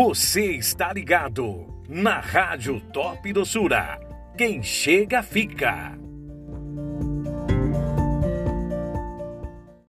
Você está ligado na Rádio Top do Sura. Quem chega, fica.